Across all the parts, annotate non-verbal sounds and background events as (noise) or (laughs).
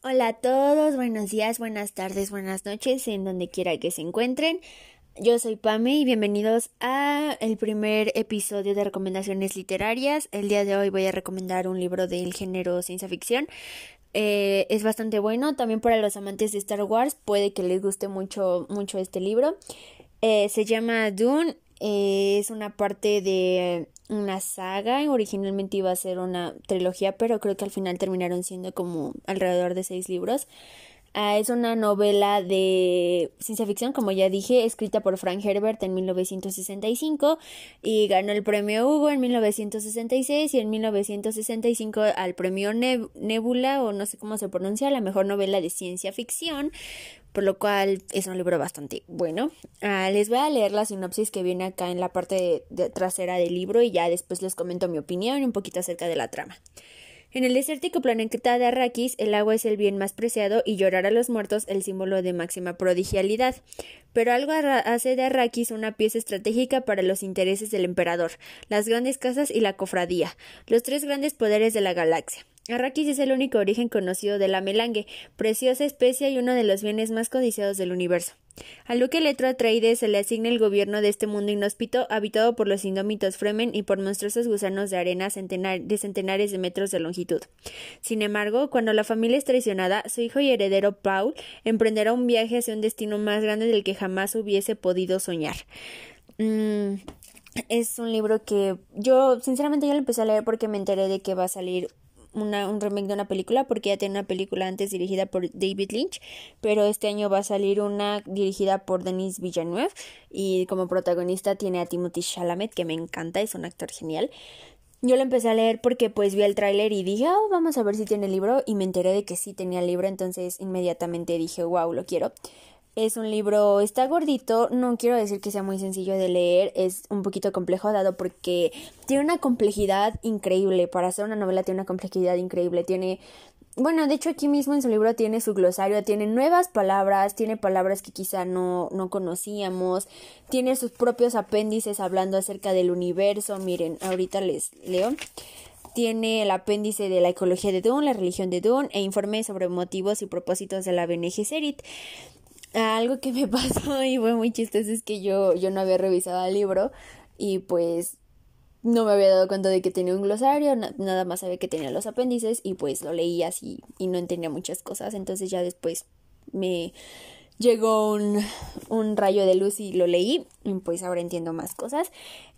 Hola a todos, buenos días, buenas tardes, buenas noches, en donde quiera que se encuentren. Yo soy Pame y bienvenidos a el primer episodio de recomendaciones literarias. El día de hoy voy a recomendar un libro del género ciencia ficción. Eh, es bastante bueno, también para los amantes de Star Wars puede que les guste mucho, mucho este libro. Eh, se llama Dune eh, es una parte de una saga. Originalmente iba a ser una trilogía, pero creo que al final terminaron siendo como alrededor de seis libros. Ah, es una novela de ciencia ficción, como ya dije, escrita por Frank Herbert en 1965 y ganó el premio Hugo en 1966 y en 1965 al premio Nebula o no sé cómo se pronuncia, la mejor novela de ciencia ficción por lo cual es un libro bastante bueno. Ah, les voy a leer la sinopsis que viene acá en la parte trasera del libro y ya después les comento mi opinión un poquito acerca de la trama. En el desértico planeta de Arrakis, el agua es el bien más preciado y llorar a los muertos el símbolo de máxima prodigialidad. Pero algo hace de Arrakis una pieza estratégica para los intereses del emperador, las grandes casas y la cofradía, los tres grandes poderes de la galaxia. Arrakis es el único origen conocido de la melange, preciosa especia y uno de los bienes más codiciados del universo. Al duque Letro Atreides se le asigna el gobierno de este mundo inhóspito, habitado por los indómitos Fremen y por monstruosos gusanos de arena de centenares de metros de longitud. Sin embargo, cuando la familia es traicionada, su hijo y heredero Paul emprenderá un viaje hacia un destino más grande del que jamás hubiese podido soñar. Mm, es un libro que yo, sinceramente, ya lo empecé a leer porque me enteré de que va a salir un remake de una película porque ya tiene una película antes dirigida por David Lynch, pero este año va a salir una dirigida por Denis Villeneuve y como protagonista tiene a Timothy Chalamet que me encanta, es un actor genial. Yo lo empecé a leer porque pues vi el tráiler y dije, oh, vamos a ver si tiene el libro y me enteré de que sí tenía el libro, entonces inmediatamente dije, wow, lo quiero. Es un libro, está gordito, no quiero decir que sea muy sencillo de leer, es un poquito complejo dado porque tiene una complejidad increíble, para hacer una novela tiene una complejidad increíble, tiene bueno, de hecho aquí mismo en su libro tiene su glosario, tiene nuevas palabras, tiene palabras que quizá no, no conocíamos, tiene sus propios apéndices hablando acerca del universo, miren, ahorita les leo. Tiene el apéndice de la ecología de Dune, la religión de Dune e informe sobre motivos y propósitos de la Bene Gesserit algo que me (laughs) pasó y fue muy chistoso es que yo, yo no había revisado el libro y pues no me había dado cuenta de que tenía un glosario, nada más sabía que tenía los apéndices y pues lo leí así y no entendía muchas cosas, entonces ya después me llegó un, rayo de luz y lo leí pues ahora entiendo más cosas.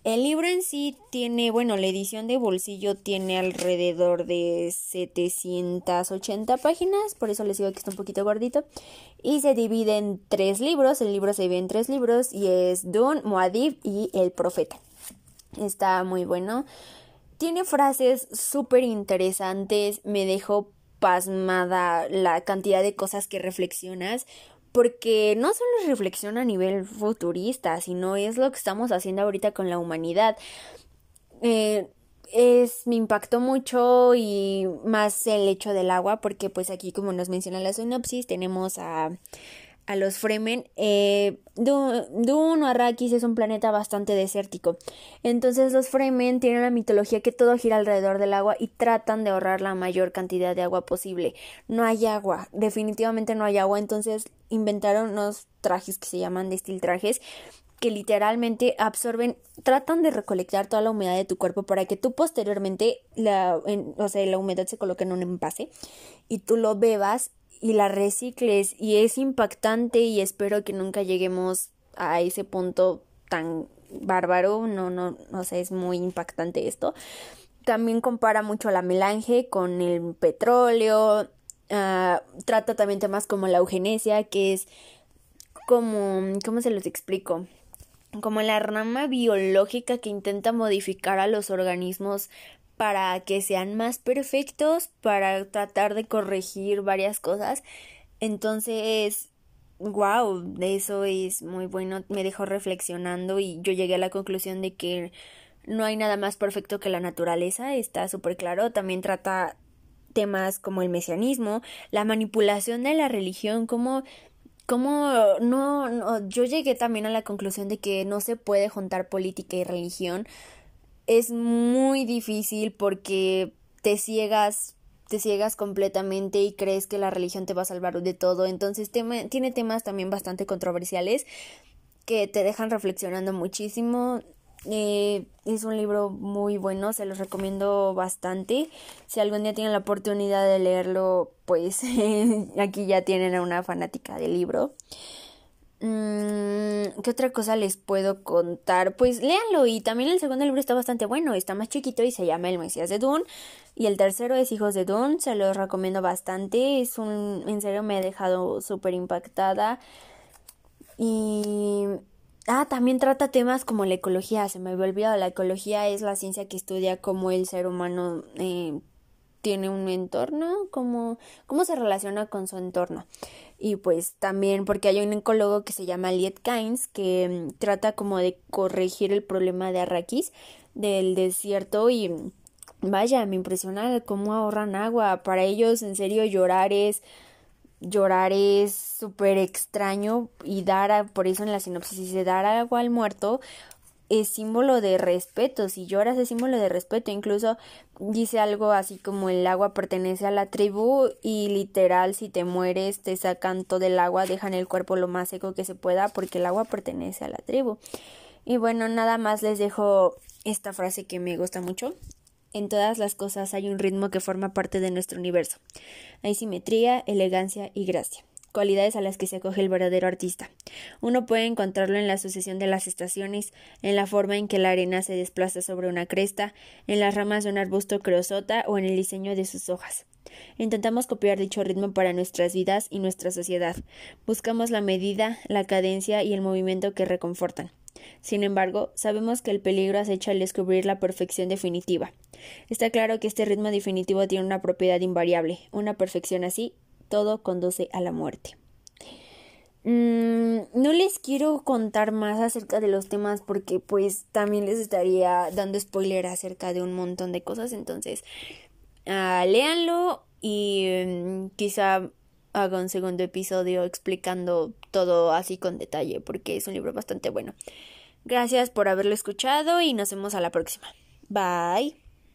El libro en sí tiene, bueno, la edición de bolsillo tiene alrededor de 780 páginas, por eso les digo que está un poquito gordito. Y se divide en tres libros, el libro se divide en tres libros y es Dun, Muad'Dib y El Profeta. Está muy bueno. Tiene frases súper interesantes, me dejó pasmada la cantidad de cosas que reflexionas porque no solo es reflexión a nivel futurista, sino es lo que estamos haciendo ahorita con la humanidad. Eh, es, me impactó mucho y más el hecho del agua, porque pues aquí como nos menciona la sinopsis, tenemos a a los Fremen, eh, Dune o Arrakis es un planeta bastante desértico. Entonces los Fremen tienen la mitología que todo gira alrededor del agua y tratan de ahorrar la mayor cantidad de agua posible. No hay agua, definitivamente no hay agua, entonces inventaron unos trajes que se llaman destil trajes que literalmente absorben, tratan de recolectar toda la humedad de tu cuerpo para que tú posteriormente, la, o sea, la humedad se coloque en un envase y tú lo bebas y la recicles y es impactante y espero que nunca lleguemos a ese punto tan bárbaro, no, no, no sé, es muy impactante esto. También compara mucho la melange con el petróleo, ah, trata también temas como la eugenesia, que es como, ¿cómo se los explico? Como la rama biológica que intenta modificar a los organismos para que sean más perfectos, para tratar de corregir varias cosas. Entonces, wow, eso es muy bueno, me dejó reflexionando y yo llegué a la conclusión de que no hay nada más perfecto que la naturaleza, está súper claro, también trata temas como el mesianismo, la manipulación de la religión, como no, yo llegué también a la conclusión de que no se puede juntar política y religión es muy difícil porque te ciegas te ciegas completamente y crees que la religión te va a salvar de todo. Entonces tiene temas también bastante controversiales que te dejan reflexionando muchísimo. Eh, es un libro muy bueno, se los recomiendo bastante. Si algún día tienen la oportunidad de leerlo, pues (laughs) aquí ya tienen a una fanática del libro. Mm, ¿Qué otra cosa les puedo contar? Pues léanlo y también el segundo libro está bastante bueno, está más chiquito y se llama El Mesías de Dune y el tercero es Hijos de Dune, se los recomiendo bastante, es un, en serio me ha dejado súper impactada y Ah, también trata temas como la ecología, se me había olvidado, la ecología es la ciencia que estudia cómo el ser humano eh, tiene un entorno, cómo, cómo se relaciona con su entorno. Y pues también porque hay un ecólogo que se llama Liet Kynes que mm, trata como de corregir el problema de Arrakis del desierto y mm, vaya, me impresiona cómo ahorran agua. Para ellos en serio llorar es llorar es súper extraño y dar, por eso en la sinopsis dice dar agua al muerto es símbolo de respeto, si lloras es símbolo de respeto, incluso dice algo así como el agua pertenece a la tribu y literal si te mueres te sacan todo el agua, dejan el cuerpo lo más seco que se pueda porque el agua pertenece a la tribu. Y bueno, nada más les dejo esta frase que me gusta mucho. En todas las cosas hay un ritmo que forma parte de nuestro universo. Hay simetría, elegancia y gracia cualidades a las que se acoge el verdadero artista. Uno puede encontrarlo en la sucesión de las estaciones, en la forma en que la arena se desplaza sobre una cresta, en las ramas de un arbusto creosota o en el diseño de sus hojas. Intentamos copiar dicho ritmo para nuestras vidas y nuestra sociedad. Buscamos la medida, la cadencia y el movimiento que reconfortan. Sin embargo, sabemos que el peligro acecha al descubrir la perfección definitiva. Está claro que este ritmo definitivo tiene una propiedad invariable. Una perfección así todo conduce a la muerte. Mm, no les quiero contar más acerca de los temas porque pues también les estaría dando spoiler acerca de un montón de cosas, entonces uh, léanlo y mm, quizá haga un segundo episodio explicando todo así con detalle porque es un libro bastante bueno. Gracias por haberlo escuchado y nos vemos a la próxima. Bye.